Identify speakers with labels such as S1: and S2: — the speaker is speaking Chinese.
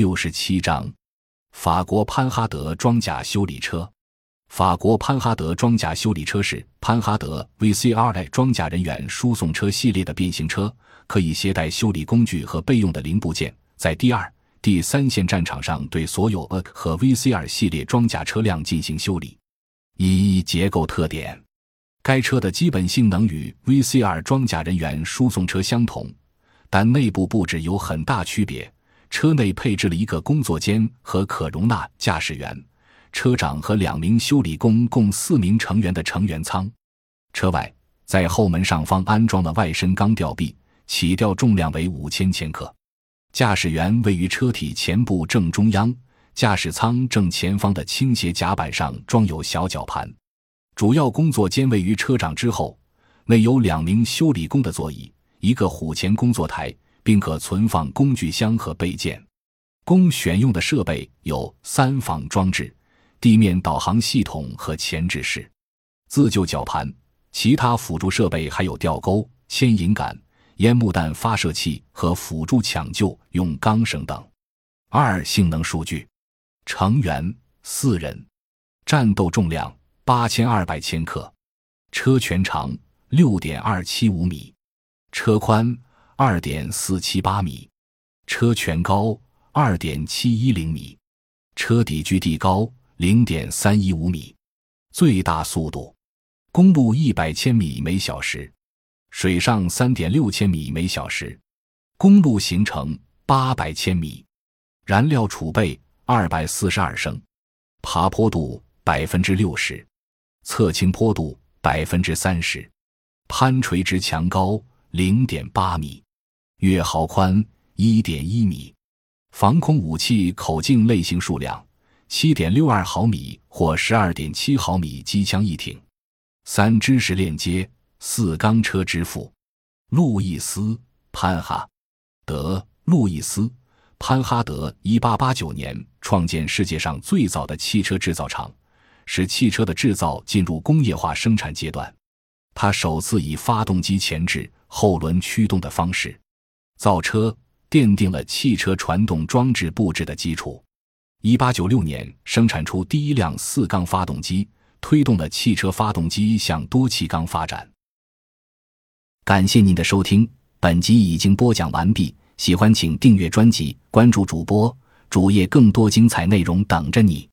S1: 六十七章：法国潘哈德装甲修理车。法国潘哈德装甲修理车是潘哈德 VCR 装甲人员输送车系列的变形车，可以携带修理工具和备用的零部件，在第二、第三线战场上对所有 AK 和 VCR 系列装甲车辆进行修理。一、结构特点：该车的基本性能与 VCR 装甲人员输送车相同。但内部布置有很大区别。车内配置了一个工作间和可容纳驾驶员、车长和两名修理工共四名成员的成员舱。车外在后门上方安装了外伸钢吊臂，起吊重量为五千千克。驾驶员位于车体前部正中央，驾驶舱正前方的倾斜甲板上装有小绞盘。主要工作间位于车长之后，内有两名修理工的座椅。一个虎钳工作台，并可存放工具箱和备件。供选用的设备有三防装置、地面导航系统和前置式自救绞盘。其他辅助设备还有吊钩、牵引杆、烟幕弹发射器和辅助抢救用钢绳等。二、性能数据：成员四人，战斗重量八千二百千克，车全长六点二七五米。车宽二点四七八米，车全高二点七一零米，车底距地高零点三一五米，最大速度公路一百千米每小时，水上三点六千米每小时，公路行程八百千米，燃料储备二百四十二升，爬坡度百分之六十，侧倾坡度百分之三十，攀垂直墙高。零点八米，月壕宽一点一米，防空武器口径类型数量七点六二毫米或十二点七毫米机枪一挺，三支持链接，四钢车支付。路易斯潘哈德，路易斯潘哈德，一八八九年创建世界上最早的汽车制造厂，使汽车的制造进入工业化生产阶段。他首次以发动机前置。后轮驱动的方式造车，奠定了汽车传动装置布置的基础。一八九六年生产出第一辆四缸发动机，推动了汽车发动机向多气缸发展。感谢您的收听，本集已经播讲完毕。喜欢请订阅专辑，关注主播主页，更多精彩内容等着你。